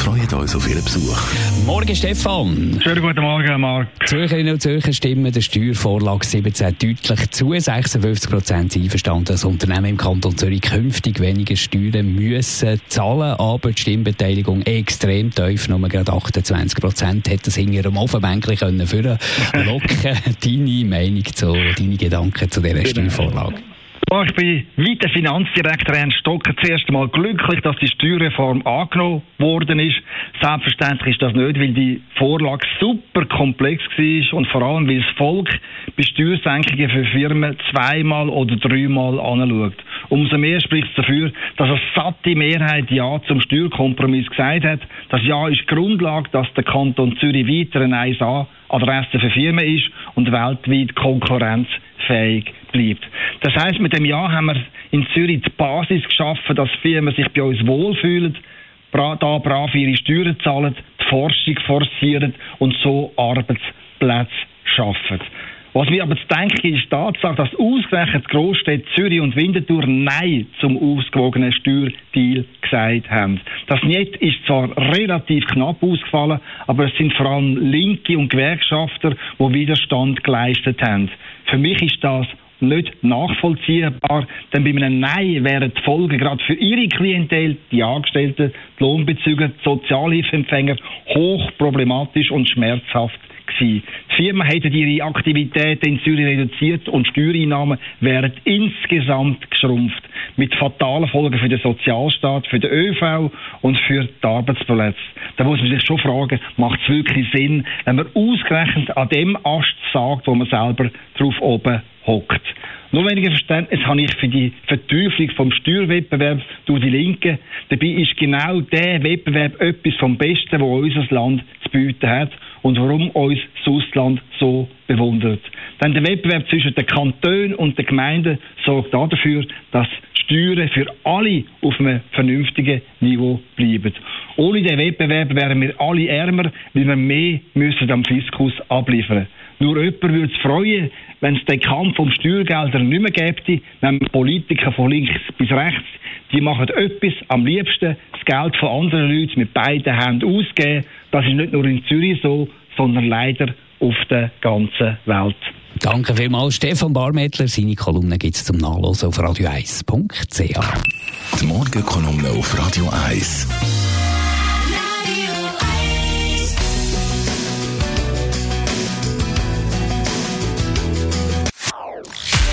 Wir freuen uns auf Ihren Besuch. Morgen, Stefan. Schönen guten Morgen, Marc. Zürcherinnen und Zürcher stimmen der Steuervorlage 17 deutlich zu. 56 Prozent sind einverstanden, dass Unternehmen im Kanton Zürich künftig weniger Steuern müssen zahlen, aber die Stimmbeteiligung extrem tief, nur gerade 28 Prozent, hat das hinter dem Offenbänkchen können führen. Locken deine Meinung zu, deine Gedanken zu dieser Steuervorlage. Oh, ich bin wie der Finanzdirektor Ernst Stocker zuerst einmal glücklich, dass die Steuerreform angenommen worden ist. Selbstverständlich ist das nicht, weil die Vorlage super komplex war und vor allem, weil das Volk bei Steuersenkungen für Firmen zweimal oder dreimal anschaut. Umso mehr spricht es dafür, dass eine satte Mehrheit Ja zum Steuerkompromiss gesagt hat. Das Ja ist Grundlage, dass der Kanton Zürich weiter eine 1A-Adresse für Firmen ist und weltweit konkurrenzfähig bleibt. Das heißt, mit dem Jahr haben wir in Zürich die Basis geschaffen, dass Firmen sich bei uns wohlfühlen, da brav ihre Steuern zahlen, die Forschung forcieren und so Arbeitsplätze schaffen. Was mir aber zu denken ist, die Tatsache, dass ausgerechnet die Großstädte Zürich und Winterthur Nein zum ausgewogenen Steuerdeal gesagt haben. Das Niet ist zwar relativ knapp ausgefallen, aber es sind vor allem Linke und Gewerkschafter, die Widerstand geleistet haben. Für mich ist das nicht nachvollziehbar, denn bei einem Nein wären die Folgen gerade für ihre Klientel, die Angestellten, die Lohnbezüger, die Sozialhilfeempfänger hoch problematisch und schmerzhaft. Die Firmen hätten ihre Aktivitäten in Zürich reduziert und Steuereinnahmen wären insgesamt geschrumpft. Mit fatalen Folgen für den Sozialstaat, für den ÖV und für die Arbeitsplätze. Da muss man sich schon fragen, macht es wirklich Sinn, wenn man ausgerechnet an dem Ast sagt, wo man selber drauf oben hockt. Nur weniger Verständnis habe ich für die Verteuflung vom Steuerwettbewerb durch die Linken. Dabei ist genau der Wettbewerb etwas vom Besten, was unser Land zu bieten hat und warum uns das Ausland so bewundert. Denn der Wettbewerb zwischen den Kantonen und den Gemeinden sorgt dafür, dass Steuern für alle auf einem vernünftigen Niveau bleiben. Ohne den Wettbewerb wären wir alle ärmer, weil wir mehr müssen am Fiskus abliefern Nur jemand würde es freuen, wenn es den Kampf um Steuergelder nicht mehr gäbe, wenn Politiker von links bis rechts, die machen etwas am liebsten, das Geld von anderen Leuten mit beiden Händen ausgeben. Das ist nicht nur in Zürich so, sondern leider auf der ganzen Welt. Danke vielmals, Stefan Barmettler. Seine Kolumne gibt es zum Nachlesen auf radio1.ch. Die Morgenkolumne auf Radio 1.